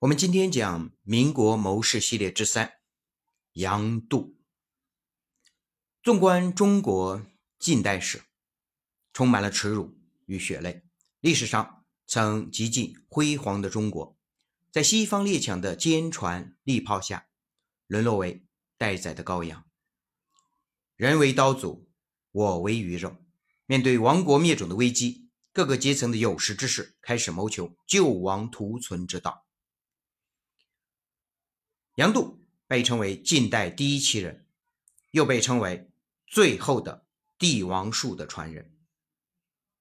我们今天讲民国谋士系列之三，杨度。纵观中国近代史，充满了耻辱与血泪。历史上曾极尽辉煌的中国，在西方列强的坚船利炮下，沦落为待宰的羔羊。人为刀俎，我为鱼肉。面对亡国灭种的危机，各个阶层的有识之士开始谋求救亡图存之道。杨度被称为近代第一奇人，又被称为最后的帝王术的传人。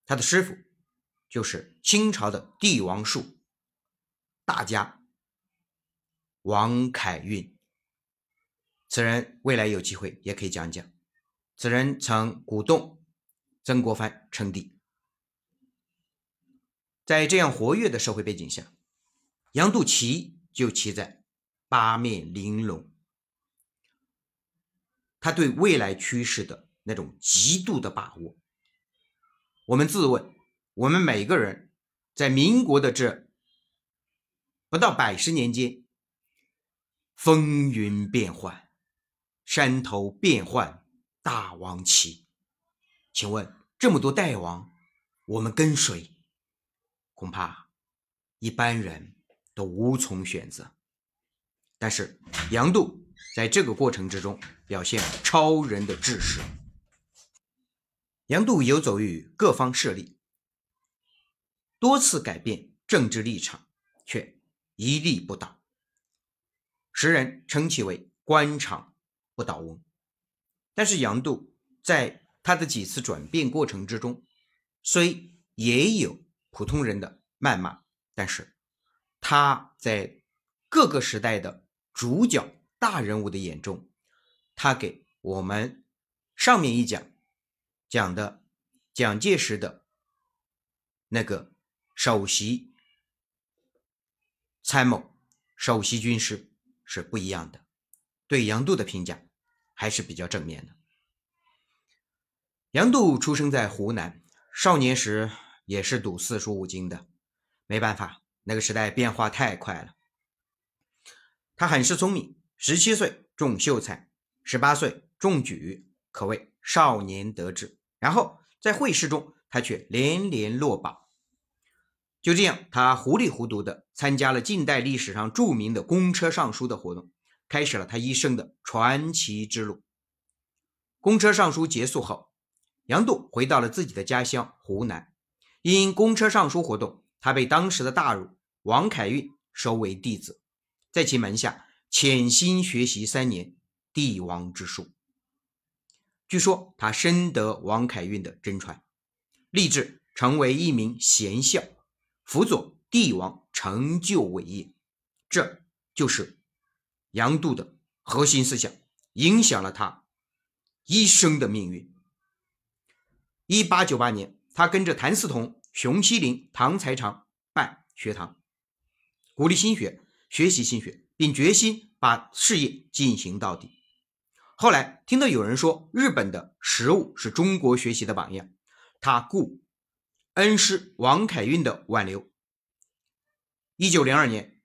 他的师傅就是清朝的帝王术大家王凯运。此人未来有机会也可以讲讲。此人曾鼓动曾国藩称帝。在这样活跃的社会背景下，杨度奇就奇在。八面玲珑，他对未来趋势的那种极度的把握。我们自问，我们每个人在民国的这不到百十年间，风云变幻，山头变幻，大王旗。请问这么多代王，我们跟谁？恐怕一般人都无从选择。但是杨度在这个过程之中表现超人的志识。杨度游走于各方势力，多次改变政治立场，却一立不倒。时人称其为“官场不倒翁”。但是杨度在他的几次转变过程之中，虽也有普通人的谩骂，但是他在各个时代的。主角大人物的眼中，他给我们上面一讲讲的蒋介石的那个首席参谋、首席军师是不一样的。对杨度的评价还是比较正面的。杨度出生在湖南，少年时也是读四书五经的。没办法，那个时代变化太快了。他很是聪明，十七岁中秀才，十八岁中举，可谓少年得志。然后在会试中，他却连连落榜。就这样，他糊里糊涂的参加了近代历史上著名的公车上书的活动，开始了他一生的传奇之路。公车上书结束后，杨度回到了自己的家乡湖南。因公车上书活动，他被当时的大儒王凯运收为弟子。在其门下潜心学习三年帝王之术。据说他深得王凯运的真传，立志成为一名贤孝，辅佐帝王成就伟业。这就是杨度的核心思想，影响了他一生的命运。一八九八年，他跟着谭嗣同、熊希龄、唐才常办学堂，鼓励新学。学习心学，并决心把事业进行到底。后来听到有人说日本的食物是中国学习的榜样，他故恩师王凯运的挽留。一九零二年，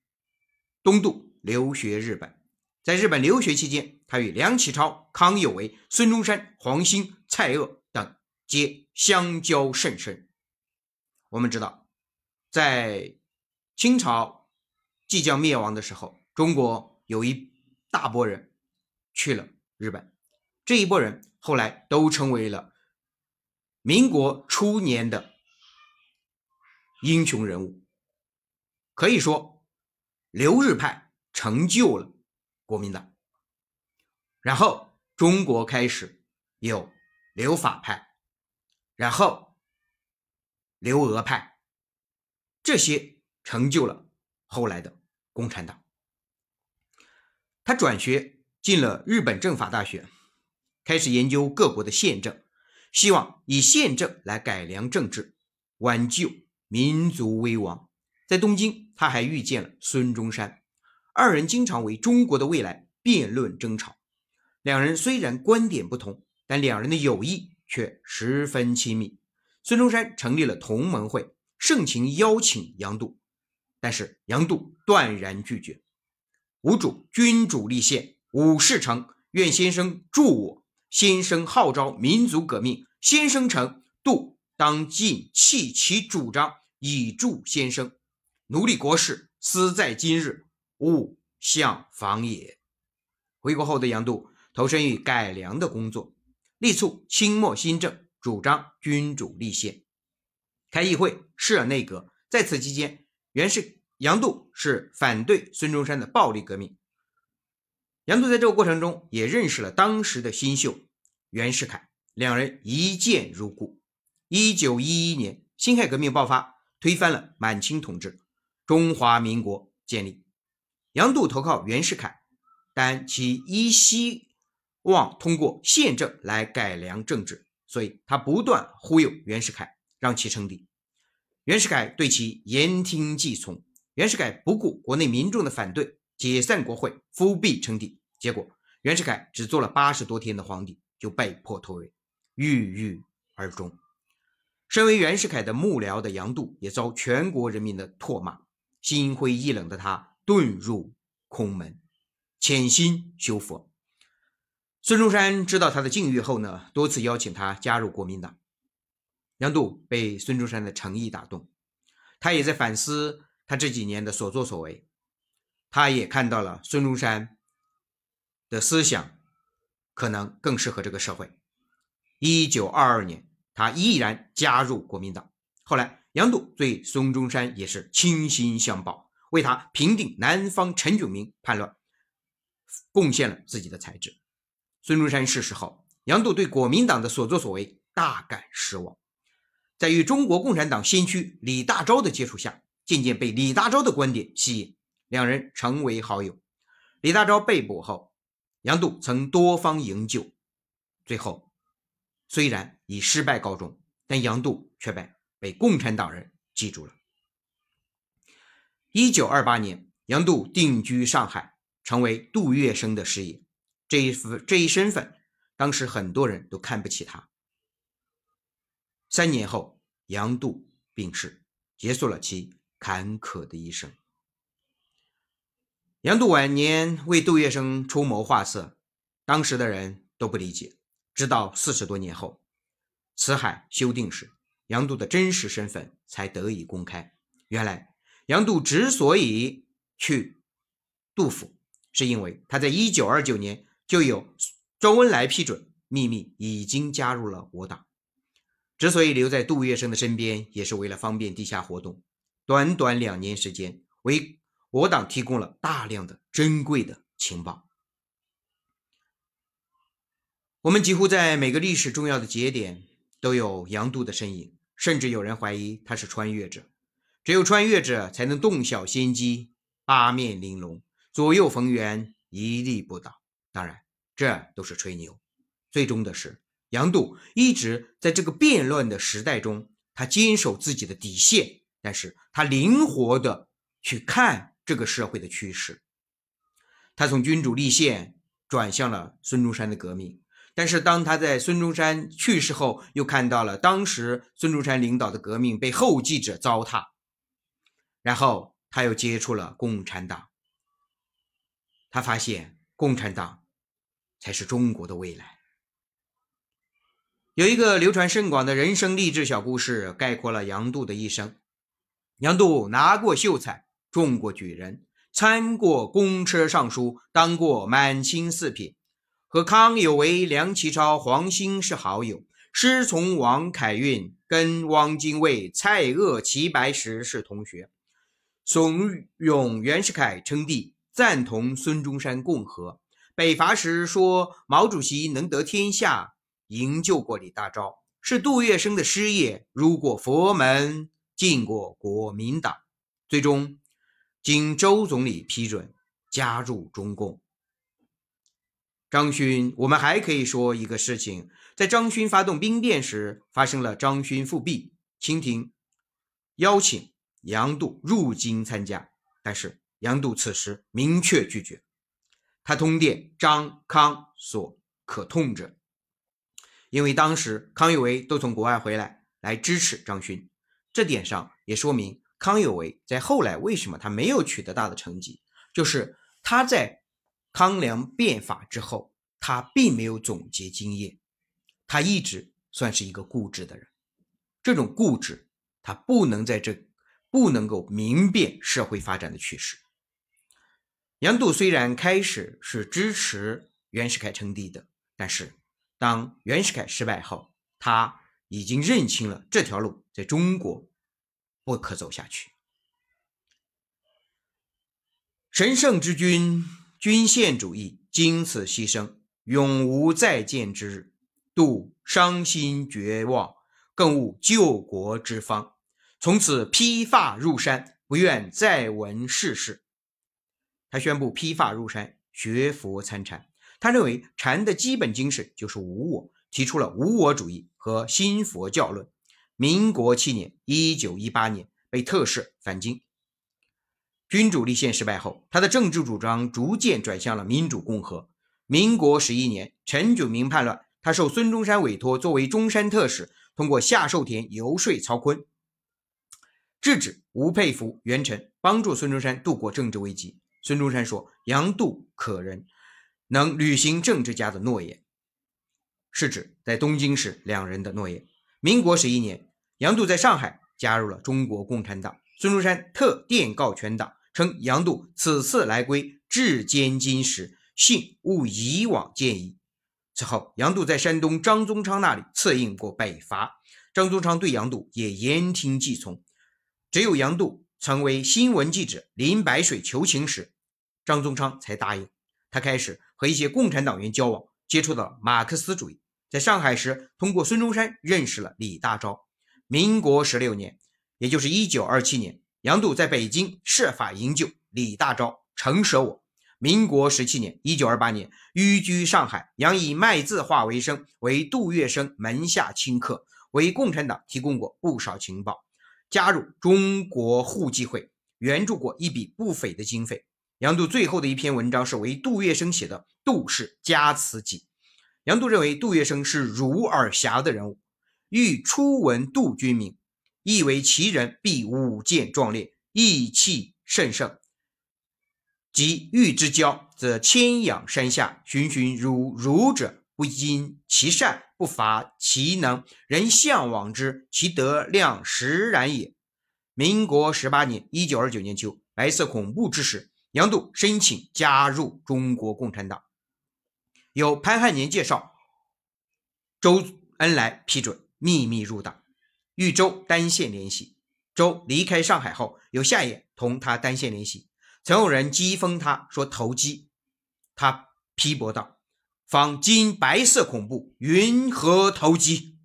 东渡留学日本，在日本留学期间，他与梁启超、康有为、孙中山、黄兴、蔡锷等皆相交甚深。我们知道，在清朝。即将灭亡的时候，中国有一大波人去了日本，这一波人后来都成为了民国初年的英雄人物，可以说留日派成就了国民党。然后中国开始有留法派，然后留俄派，这些成就了后来的。共产党，他转学进了日本政法大学，开始研究各国的宪政，希望以宪政来改良政治，挽救民族危亡。在东京，他还遇见了孙中山，二人经常为中国的未来辩论争吵。两人虽然观点不同，但两人的友谊却十分亲密。孙中山成立了同盟会，盛情邀请杨度。但是杨度断然拒绝。吾主君主立宪，武士成，愿先生助我。先生号召民族革命，先生成，度当尽弃其主张，以助先生。奴隶国事，思在今日，勿相妨也。回国后的杨度投身于改良的工作，力促清末新政，主张君主立宪，开议会，设内阁。在此期间，袁世杨度是反对孙中山的暴力革命。杨度在这个过程中也认识了当时的新秀袁世凯，两人一见如故。一九一一年，辛亥革命爆发，推翻了满清统治，中华民国建立。杨度投靠袁世凯，但其依希望通过宪政来改良政治，所以他不断忽悠袁世凯，让其称帝。袁世凯对其言听计从，袁世凯不顾国内民众的反对。解散国会，复辟称帝，结果袁世凯只做了八十多天的皇帝，就被迫退位，郁郁而终。身为袁世凯的幕僚的杨度也遭全国人民的唾骂，心灰意冷的他遁入空门，潜心修佛。孙中山知道他的境遇后呢，多次邀请他加入国民党。杨度被孙中山的诚意打动，他也在反思他这几年的所作所为。他也看到了孙中山的思想可能更适合这个社会。一九二二年，他毅然加入国民党。后来，杨度对孙中山也是倾心相报，为他平定南方陈炯明叛乱贡献了自己的才智。孙中山逝世后，杨度对国民党的所作所为大感失望，在与中国共产党先驱李大钊的接触下，渐渐被李大钊的观点吸引。两人成为好友。李大钊被捕后，杨度曾多方营救，最后虽然以失败告终，但杨度却被被共产党人记住了。一九二八年，杨度定居上海，成为杜月笙的师爷。这一这一身份，当时很多人都看不起他。三年后，杨度病逝，结束了其坎坷的一生。杨度晚年为杜月笙出谋划策，当时的人都不理解。直到四十多年后，辞海修订时，杨度的真实身份才得以公开。原来，杨度之所以去杜甫，是因为他在一九二九年就有周恩来批准，秘密已经加入了我党。之所以留在杜月笙的身边，也是为了方便地下活动。短短两年时间，为我党提供了大量的珍贵的情报。我们几乎在每个历史重要的节点都有杨度的身影，甚至有人怀疑他是穿越者。只有穿越者才能洞晓先机，八面玲珑，左右逢源，一立不倒。当然，这都是吹牛。最终的是，杨度一直在这个变乱的时代中，他坚守自己的底线，但是他灵活的去看。这个社会的趋势，他从君主立宪转向了孙中山的革命，但是当他在孙中山去世后，又看到了当时孙中山领导的革命被后继者糟蹋，然后他又接触了共产党，他发现共产党才是中国的未来。有一个流传甚广的人生励志小故事，概括了杨度的一生。杨度拿过秀才。中过举人，参过公车尚书，当过满清四品，和康有为、梁启超、黄兴是好友，师从王凯运，跟汪精卫、蔡锷、齐白石是同学，怂恿袁世凯称帝，赞同孙中山共和。北伐时说毛主席能得天下，营救过李大钊，是杜月笙的师爷，入过佛门，进过国民党，最终。经周总理批准加入中共。张勋，我们还可以说一个事情：在张勋发动兵变时，发生了张勋复辟。清廷邀请杨度入京参加，但是杨度此时明确拒绝。他通电张康所可痛者，因为当时康有为都从国外回来来支持张勋，这点上也说明。康有为在后来为什么他没有取得大的成绩，就是他在康梁变法之后，他并没有总结经验，他一直算是一个固执的人。这种固执，他不能在这不能够明辨社会发展的趋势。杨度虽然开始是支持袁世凯称帝的，但是当袁世凯失败后，他已经认清了这条路在中国。不可走下去。神圣之君，君宪主义，经此牺牲，永无再见之日。度伤心绝望，更无救国之方。从此披发入山，不愿再闻世事。他宣布披发入山，学佛参禅。他认为禅的基本精神就是无我，提出了无我主义和新佛教论。民国七年（一九一八年），被特赦返京。君主立宪失败后，他的政治主张逐渐转向了民主共和。民国十一年，陈炯明叛乱，他受孙中山委托，作为中山特使，通过夏寿田游说曹锟，制止吴佩孚、袁成，帮助孙中山度过政治危机。孙中山说：“杨度可人，能履行政治家的诺言。”是指在东京时两人的诺言。民国十一年。杨度在上海加入了中国共产党，孙中山特电告全党，称杨度此次来归至监金石，幸勿以往见矣。此后，杨度在山东张宗昌那里策应过北伐，张宗昌对杨度也言听计从。只有杨度成为新闻记者林白水求情时，张宗昌才答应。他开始和一些共产党员交往，接触到了马克思主义。在上海时，通过孙中山认识了李大钊。民国十六年，也就是一九二七年，杨度在北京设法营救李大钊，成舍我。民国十七年，一九二八年，寓居上海，杨以卖字画为生，为杜月笙门下亲客，为共产党提供过不少情报。加入中国互济会，援助过一笔不菲的经费。杨度最后的一篇文章是为杜月笙写的《杜氏家词集》。杨度认为杜月笙是儒而侠的人物。欲初闻杜君名，亦为其人必武健壮烈，意气甚盛。及欲之交，则千仰山下，循循如儒者，不因其善，不乏其能，人向往之，其德量实然也。民国十八年（一九二九年秋），白色恐怖之时，杨度申请加入中国共产党，由潘汉年介绍，周恩来批准。秘密入党，与周单线联系。周离开上海后，有夏衍同他单线联系，曾有人讥讽他说投机，他批驳道：“方今白色恐怖，云何投机？”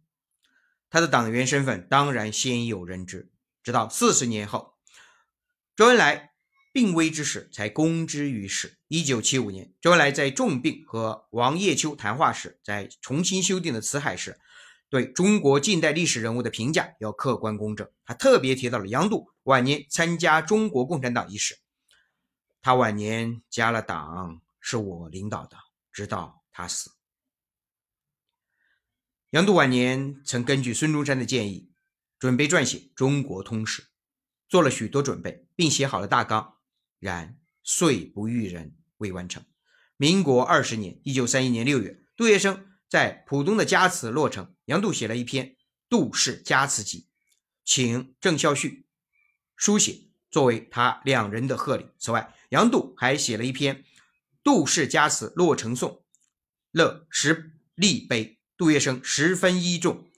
他的党员身份当然鲜有人知。直到四十年后，周恩来病危之时才公之于世。一九七五年，周恩来在重病和王叶秋谈话时，在重新修订的辞海时。对中国近代历史人物的评价要客观公正。他特别提到了杨度晚年参加中国共产党一事。他晚年加了党，是我领导的，直到他死。杨度晚年曾根据孙中山的建议，准备撰写《中国通史》，做了许多准备，并写好了大纲，然岁不遇人，未完成。民国二十年（一九三一年六月），杜月笙。在浦东的家祠落成，杨度写了一篇《杜氏家祠集》，请郑孝胥书写，作为他两人的贺礼。此外，杨度还写了一篇《杜氏家祠落成颂》，乐石立碑。杜月笙十分依重，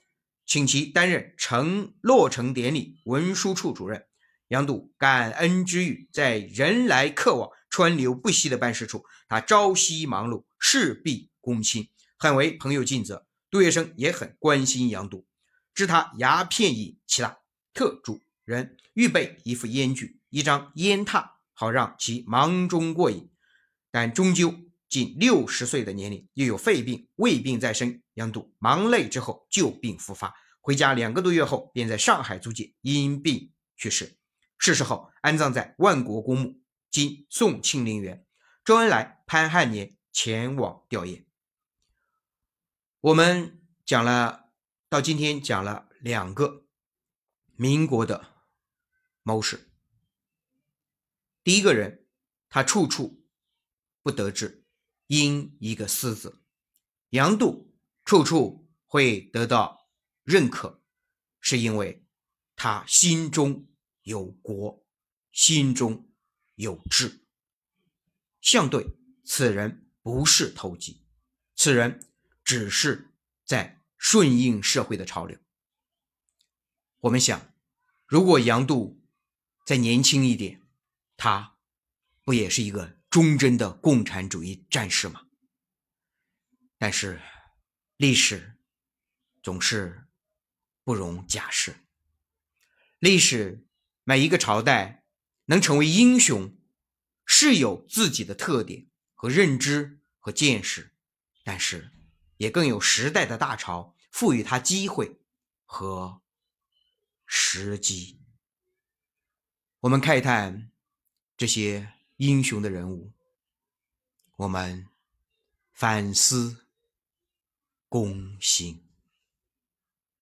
请其担任成落成典礼文书处主任。杨度感恩之余，在人来客往、川流不息的办事处，他朝夕忙碌，事必躬亲。很为朋友尽责，杜月笙也很关心杨度，知他牙片瘾其大，特嘱人预备一副烟具，一张烟榻，好让其忙中过瘾。但终究近六十岁的年龄，又有肺病、胃病在身，杨度忙累之后旧病复发，回家两个多月后，便在上海租界因病去世。逝世后安葬在万国公墓，今宋庆龄园。周恩来、潘汉年前往吊唁。我们讲了，到今天讲了两个民国的谋士。第一个人，他处处不得志，因一个“私”字。杨度处处会得到认可，是因为他心中有国，心中有志。相对，此人不是投机，此人只是在顺应社会的潮流。我们想，如果杨度再年轻一点，他不也是一个忠贞的共产主义战士吗？但是，历史总是不容假设。历史每一个朝代能成为英雄，是有自己的特点和认知和见识，但是也更有时代的大潮赋予他机会和时机。我们看一看这些英雄的人物，我们反思。公心。